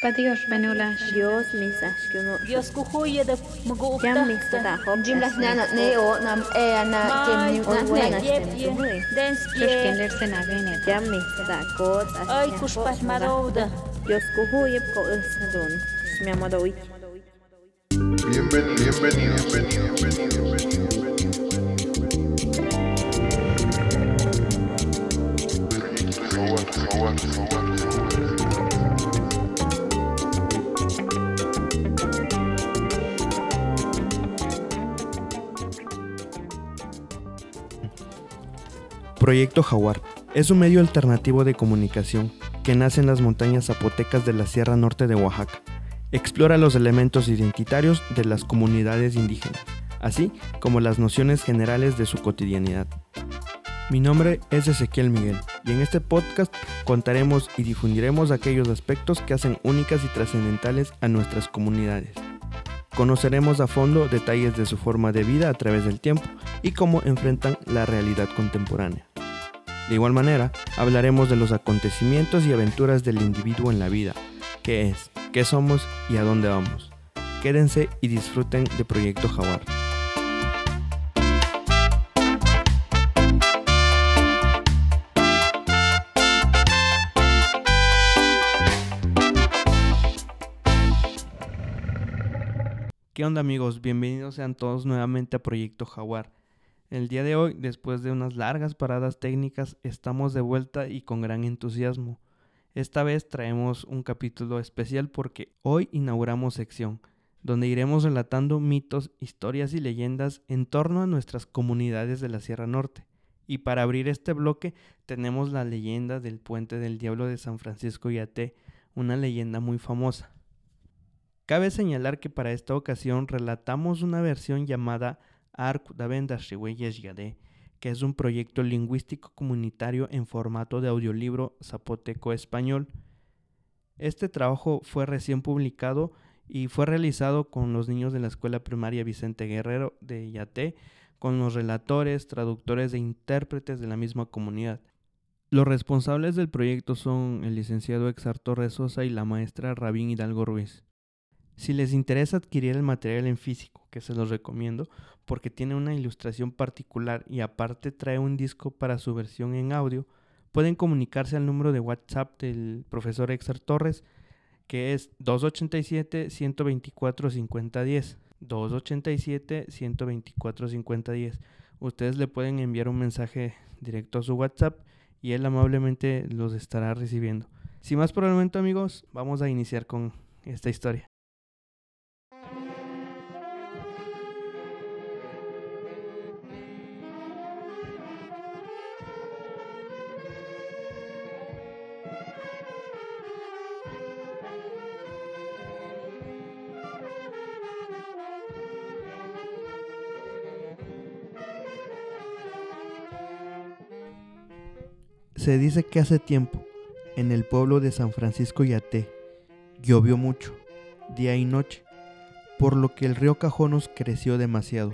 Dios Dios. Dios kuhuye de Jam mis. Jim las nana nam e ana jim ni. Dens ye. Jam mis. Ay marouda. Dios kuhuye eh, ko. Mi amado. Bienvenido, bienvenido, bienvenido, bienvenido, bienvenido. Proyecto Jaguar es un medio alternativo de comunicación que nace en las montañas zapotecas de la Sierra Norte de Oaxaca. Explora los elementos identitarios de las comunidades indígenas, así como las nociones generales de su cotidianidad. Mi nombre es Ezequiel Miguel y en este podcast contaremos y difundiremos aquellos aspectos que hacen únicas y trascendentales a nuestras comunidades. Conoceremos a fondo detalles de su forma de vida a través del tiempo y cómo enfrentan la realidad contemporánea. De igual manera, hablaremos de los acontecimientos y aventuras del individuo en la vida, qué es, qué somos y a dónde vamos. Quédense y disfruten de Proyecto Jaguar. ¿Qué onda amigos? Bienvenidos sean todos nuevamente a Proyecto Jaguar. El día de hoy, después de unas largas paradas técnicas, estamos de vuelta y con gran entusiasmo. Esta vez traemos un capítulo especial porque hoy inauguramos sección, donde iremos relatando mitos, historias y leyendas en torno a nuestras comunidades de la Sierra Norte. Y para abrir este bloque tenemos la leyenda del Puente del Diablo de San Francisco Yaté, una leyenda muy famosa. Cabe señalar que para esta ocasión relatamos una versión llamada Arc Yade, que es un proyecto lingüístico comunitario en formato de audiolibro zapoteco-español. Este trabajo fue recién publicado y fue realizado con los niños de la escuela primaria Vicente Guerrero de Yaté, con los relatores, traductores e intérpretes de la misma comunidad. Los responsables del proyecto son el licenciado Exar Torres Sosa y la maestra Rabín Hidalgo Ruiz. Si les interesa adquirir el material en físico, que se los recomiendo, porque tiene una ilustración particular y aparte trae un disco para su versión en audio, pueden comunicarse al número de WhatsApp del profesor Exar Torres, que es 287-124-5010. 287-124-5010. Ustedes le pueden enviar un mensaje directo a su WhatsApp y él amablemente los estará recibiendo. Sin más por el momento amigos, vamos a iniciar con esta historia. Se dice que hace tiempo, en el pueblo de San Francisco Yaté, llovió mucho, día y noche, por lo que el río Cajonos creció demasiado,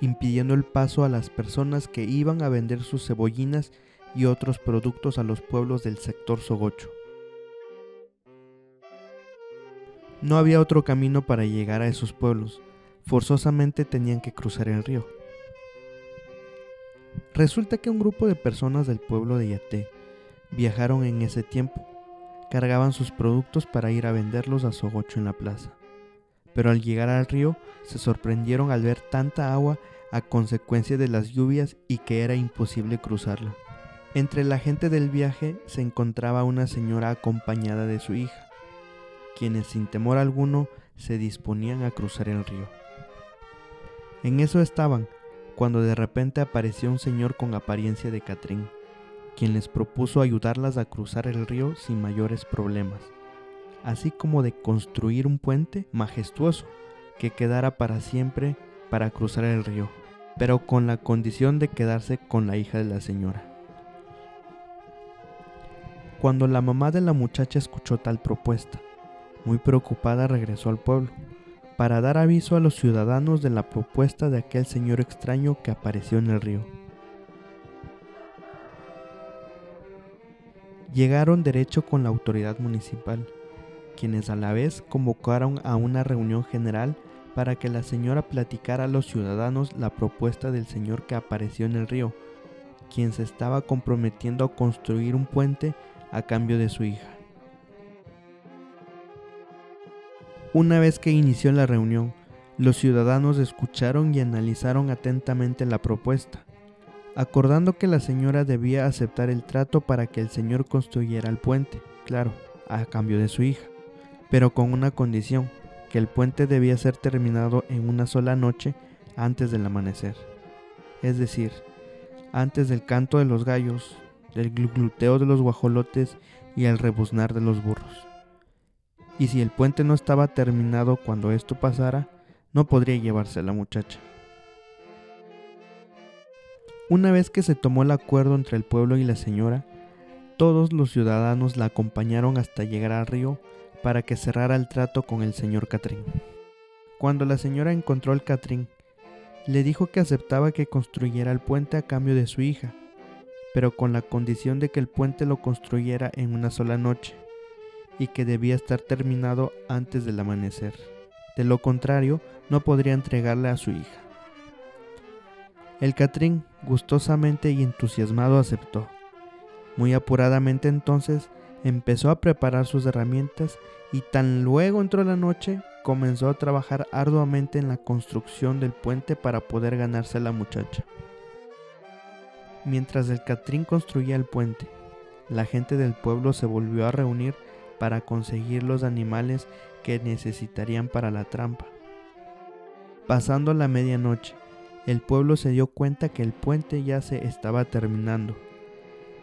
impidiendo el paso a las personas que iban a vender sus cebollinas y otros productos a los pueblos del sector Sogocho. No había otro camino para llegar a esos pueblos, forzosamente tenían que cruzar el río. Resulta que un grupo de personas del pueblo de Yaté viajaron en ese tiempo, cargaban sus productos para ir a venderlos a Sogocho en la plaza. Pero al llegar al río se sorprendieron al ver tanta agua a consecuencia de las lluvias y que era imposible cruzarlo. Entre la gente del viaje se encontraba una señora acompañada de su hija, quienes sin temor alguno se disponían a cruzar el río. En eso estaban, cuando de repente apareció un señor con apariencia de Catrín, quien les propuso ayudarlas a cruzar el río sin mayores problemas, así como de construir un puente majestuoso que quedara para siempre para cruzar el río, pero con la condición de quedarse con la hija de la señora. Cuando la mamá de la muchacha escuchó tal propuesta, muy preocupada regresó al pueblo, para dar aviso a los ciudadanos de la propuesta de aquel señor extraño que apareció en el río. Llegaron derecho con la autoridad municipal quienes a la vez convocaron a una reunión general para que la señora platicara a los ciudadanos la propuesta del señor que apareció en el río, quien se estaba comprometiendo a construir un puente a cambio de su hija. Una vez que inició la reunión, los ciudadanos escucharon y analizaron atentamente la propuesta, acordando que la señora debía aceptar el trato para que el señor construyera el puente, claro, a cambio de su hija, pero con una condición, que el puente debía ser terminado en una sola noche antes del amanecer, es decir, antes del canto de los gallos, del gluteo de los guajolotes y el rebuznar de los burros. Y si el puente no estaba terminado cuando esto pasara, no podría llevarse a la muchacha. Una vez que se tomó el acuerdo entre el pueblo y la señora, todos los ciudadanos la acompañaron hasta llegar al río para que cerrara el trato con el señor Catrín. Cuando la señora encontró al Catrín, le dijo que aceptaba que construyera el puente a cambio de su hija, pero con la condición de que el puente lo construyera en una sola noche y que debía estar terminado antes del amanecer. De lo contrario, no podría entregarle a su hija. El Catrín, gustosamente y entusiasmado, aceptó. Muy apuradamente entonces empezó a preparar sus herramientas y tan luego entró la noche, comenzó a trabajar arduamente en la construcción del puente para poder ganarse a la muchacha. Mientras el Catrín construía el puente, la gente del pueblo se volvió a reunir para conseguir los animales que necesitarían para la trampa. Pasando la medianoche, el pueblo se dio cuenta que el puente ya se estaba terminando.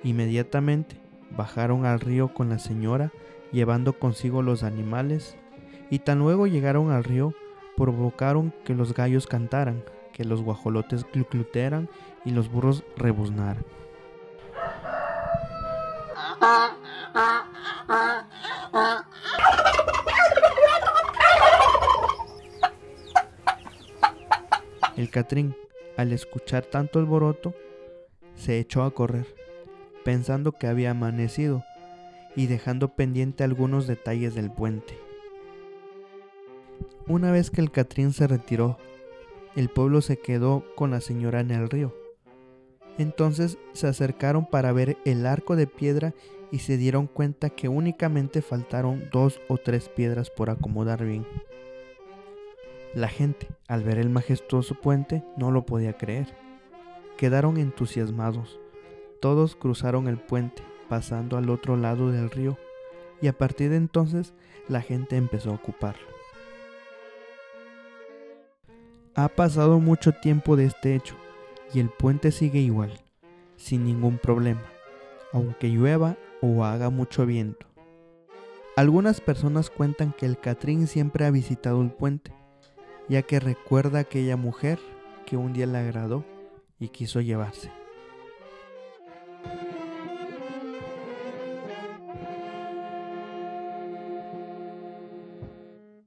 Inmediatamente bajaron al río con la señora llevando consigo los animales y tan luego llegaron al río provocaron que los gallos cantaran, que los guajolotes gluteran y los burros rebuznaran. El Catrín, al escuchar tanto alboroto, se echó a correr, pensando que había amanecido y dejando pendiente algunos detalles del puente. Una vez que el Catrín se retiró, el pueblo se quedó con la señora en el río. Entonces se acercaron para ver el arco de piedra y se dieron cuenta que únicamente faltaron dos o tres piedras por acomodar bien. La gente, al ver el majestuoso puente, no lo podía creer. Quedaron entusiasmados. Todos cruzaron el puente, pasando al otro lado del río, y a partir de entonces la gente empezó a ocuparlo. Ha pasado mucho tiempo de este hecho, y el puente sigue igual, sin ningún problema, aunque llueva o haga mucho viento. Algunas personas cuentan que el Catrín siempre ha visitado el puente, ya que recuerda a aquella mujer que un día le agradó y quiso llevarse.